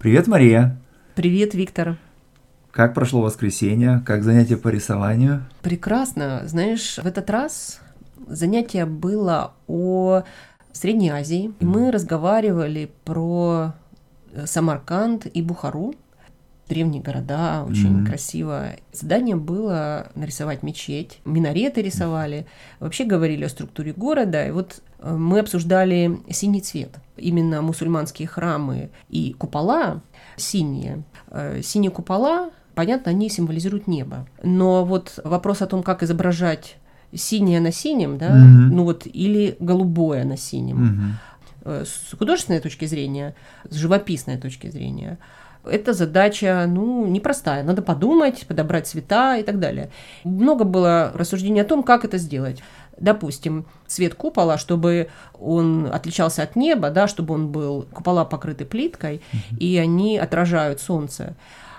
Привет, Мария. Привет, Виктор. Как прошло воскресенье? Как занятие по рисованию? Прекрасно. Знаешь, в этот раз занятие было о Средней Азии. Мы разговаривали про э, Самарканд и Бухару. Древние города, очень Мгм. красиво. Задание было нарисовать мечеть, минареты рисовали. Вообще говорили о структуре города. И вот э, мы обсуждали синий цвет. Именно мусульманские храмы и купола синие. Э, Синие купола, понятно, они символизируют небо. Но вот вопрос о том, как изображать синее на синем, да, Мгм. ну вот, или голубое на синем, э, с художественной точки зрения, с живописной точки зрения, эта задача, ну, непростая. Надо подумать, подобрать цвета и так далее. Много было рассуждений о том, как это сделать. Допустим, цвет купола, чтобы он отличался от неба, да, чтобы он был, купола покрыты плиткой, и они отражают солнце.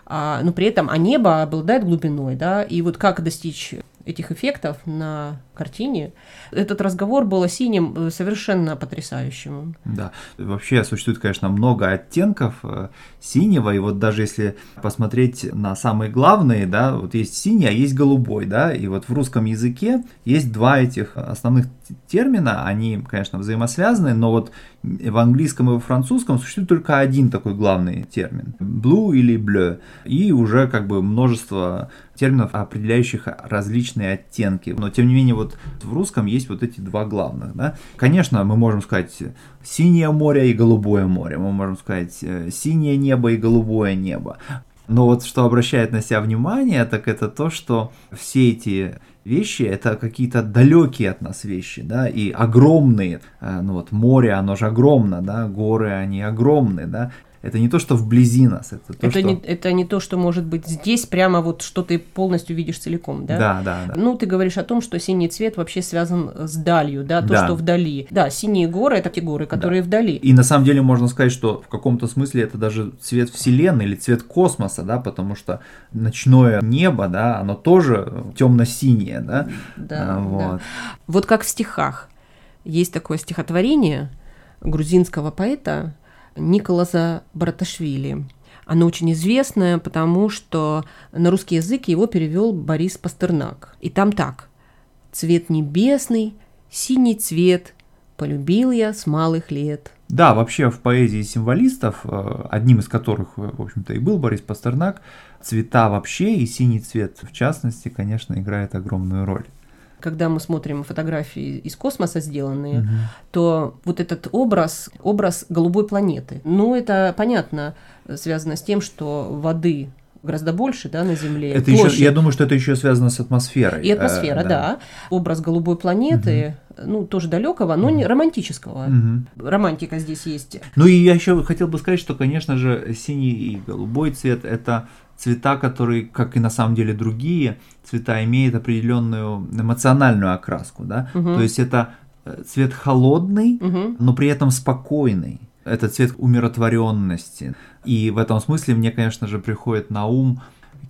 А, но при этом, а небо обладает глубиной, да, и вот как достичь этих эффектов на картине. Этот разговор был о синем э, совершенно потрясающим. Да, вообще существует, конечно, много оттенков э, синего, и вот даже если посмотреть на самые главные, да, вот есть синий, а есть голубой, да, и вот в русском языке есть два этих основных термина, они, конечно, взаимосвязаны, но вот в английском и во французском существует только один такой главный термин, blue или bleu, и уже как бы множество терминов, определяющих различные оттенки. Но тем не менее, вот в русском есть вот эти два главных. Да? Конечно, мы можем сказать синее море и голубое море. Мы можем сказать э, синее небо и голубое небо. Но вот что обращает на себя внимание, так это то, что все эти вещи это какие-то далекие от нас вещи, да, и огромные. Э, Ну вот море, оно же огромно, да, горы, они огромные, да. Это не то, что вблизи нас, это то, это, что... не, это не то, что может быть здесь, прямо вот что ты полностью видишь целиком, да? Да, да, да. Ну, ты говоришь о том, что синий цвет вообще связан с далью, да, то, Да. что вдали. Да, синие горы это те горы, которые вдали. И на самом деле можно сказать, что в каком-то смысле это даже цвет Вселенной или цвет космоса, да, потому что ночное небо, да, оно тоже темно-синее, да. Да, А, да. вот. Вот как в стихах. Есть такое стихотворение грузинского поэта Николаса Браташвили. Оно очень известное, потому что на русский язык его перевел Борис Пастернак. И там так. «Цвет небесный, синий цвет, полюбил я с малых лет». Да, вообще в поэзии символистов, э, одним из которых, э, в общем-то, и был Борис Пастернак, цвета вообще и синий цвет в частности, конечно, играет огромную роль. Когда мы смотрим фотографии из космоса сделанные, то вот этот образ, образ голубой планеты. Ну, это понятно, э, связано с тем, что воды гораздо больше, да, на Земле. Это еще, я думаю, что это еще связано с атмосферой. и атмосфера, Э, да. Образ голубой планеты, ну, тоже далекого, но не романтического. Мгм. Романтика здесь есть. Ну и я еще хотел бы сказать, что, конечно же, синий и голубой цвет это цвета, которые, как и на самом деле другие цвета, имеют определенную эмоциональную окраску, да. Мгм. То есть это э, цвет холодный, Мгм. но при этом спокойный. Это цвет умиротворенности. И в этом смысле мне, конечно же, приходит на ум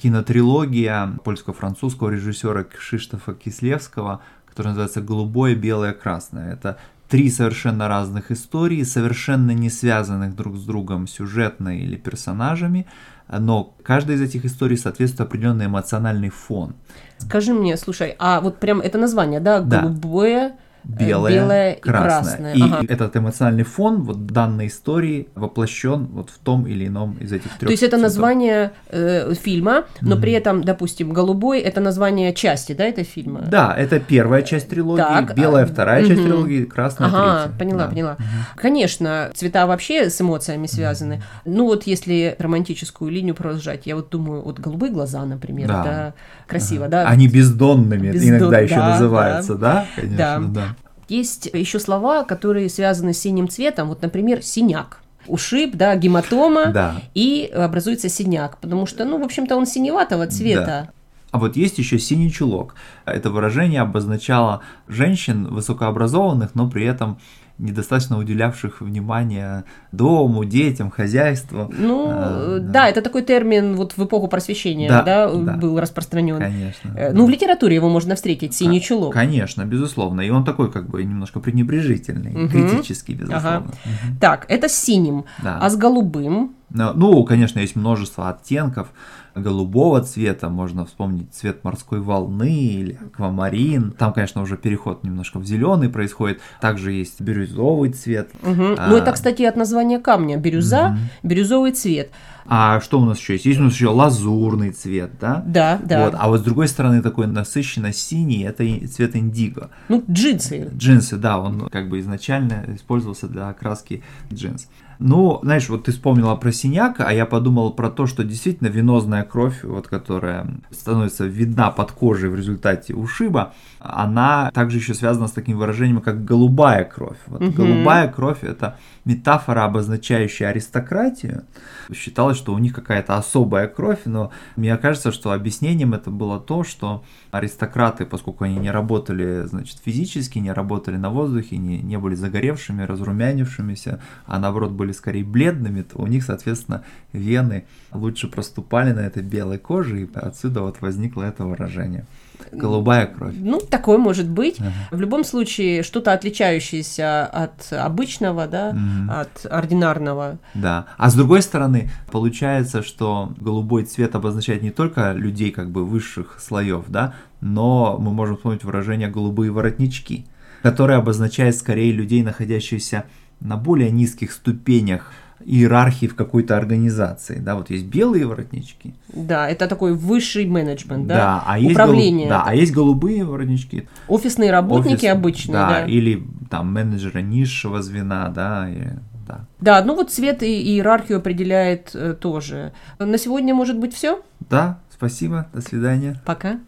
кинотрилогия польско-французского режиссера Кшиштофа Кислевского, которая называется «Голубое, белое, красное». Это три совершенно разных истории, совершенно не связанных друг с другом сюжетно или персонажами, но каждая из этих историй соответствует определенный эмоциональный фон. Скажи мне, слушай, а вот прям это название, да, Да. голубое, белое, белое и красное. красное. И Ага. этот эмоциональный фон вот данной истории воплощен вот в том или ином из этих трех. То есть это название э, фильма, но при этом, допустим, голубой это название части, да, этого фильма? Да, это первая часть трилогии, Так, белая а, вторая часть мгм. трилогии, красная Ага, третья. поняла, Да. поняла. Конечно, цвета вообще с эмоциями связаны. Ну вот если романтическую линию продолжать, я вот думаю, вот голубые глаза, например, Да. да, красиво, да. Они бездонными Бездон- иногда еще да, называются, да? Конечно, Да. да. Есть еще слова, которые связаны с синим цветом, вот, например, синяк. Ушиб, да, гематома, Да. и образуется синяк, потому что, ну, в общем-то, он синеватого цвета. А вот есть еще синий чулок. Это выражение обозначало женщин высокообразованных, но при этом недостаточно уделявших внимания дому, детям, хозяйству. Ну, А, э, да, это такой термин вот в эпоху просвещения, Да, да, да. был распространен. Конечно. Э, Ну, в литературе его можно встретить, синий Ка- чулок. Конечно, безусловно. И он такой как бы немножко пренебрежительный, Мгм. критический, безусловно. Ага. Мгм. Так, это с синим. Да. А с голубым Ну, конечно, есть множество оттенков голубого цвета, можно вспомнить цвет морской волны или аквамарин. Там, конечно, уже переход немножко в зеленый происходит. Также есть бирюзовый цвет. Угу. А... Ну, это, кстати, от названия камня. Бирюза, угу. бирюзовый цвет. А что у нас еще есть? Есть у нас еще лазурный цвет, да? Да, да. Вот. А вот с другой стороны такой насыщенно синий, это цвет индиго. Ну, джинсы. Джинсы, да, он как бы изначально использовался для окраски джинс. Ну, знаешь, вот ты вспомнила про синяк, а я подумал про то, что действительно венозная кровь, вот которая становится видна под кожей в результате ушиба, она также еще связана с таким выражением, как голубая кровь. Вот угу. голубая кровь это метафора, обозначающая аристократию. Считалось, что у них какая-то особая кровь, но мне кажется, что объяснением это было то, что аристократы, поскольку они не работали, значит, физически, не работали на воздухе, не, не были загоревшими, разрумянившимися, а наоборот были скорее бледными, то у них, соответственно, вены лучше проступали на этой белой коже, и отсюда вот возникло это выражение. Голубая кровь. Ну, такое может быть. Ага. В любом случае, что-то отличающееся от обычного, да, угу. от ординарного. Да. А с другой стороны, получается, что голубой цвет обозначает не только людей как бы высших слоев, да, но мы можем вспомнить выражение голубые воротнички, которое обозначает скорее людей, находящихся на более низких ступенях иерархии в какой-то организации. Да, вот есть белые воротнички. Да, это такой высший менеджмент, да, да а есть управление. Голуб... Да, а есть голубые воротнички. Офисные работники Офис... обычные, да, да. Или там менеджеры низшего звена, да, и... Да. да, ну вот цвет и иерархию определяет э, тоже. На сегодня может быть все? Да, спасибо, до свидания. Пока.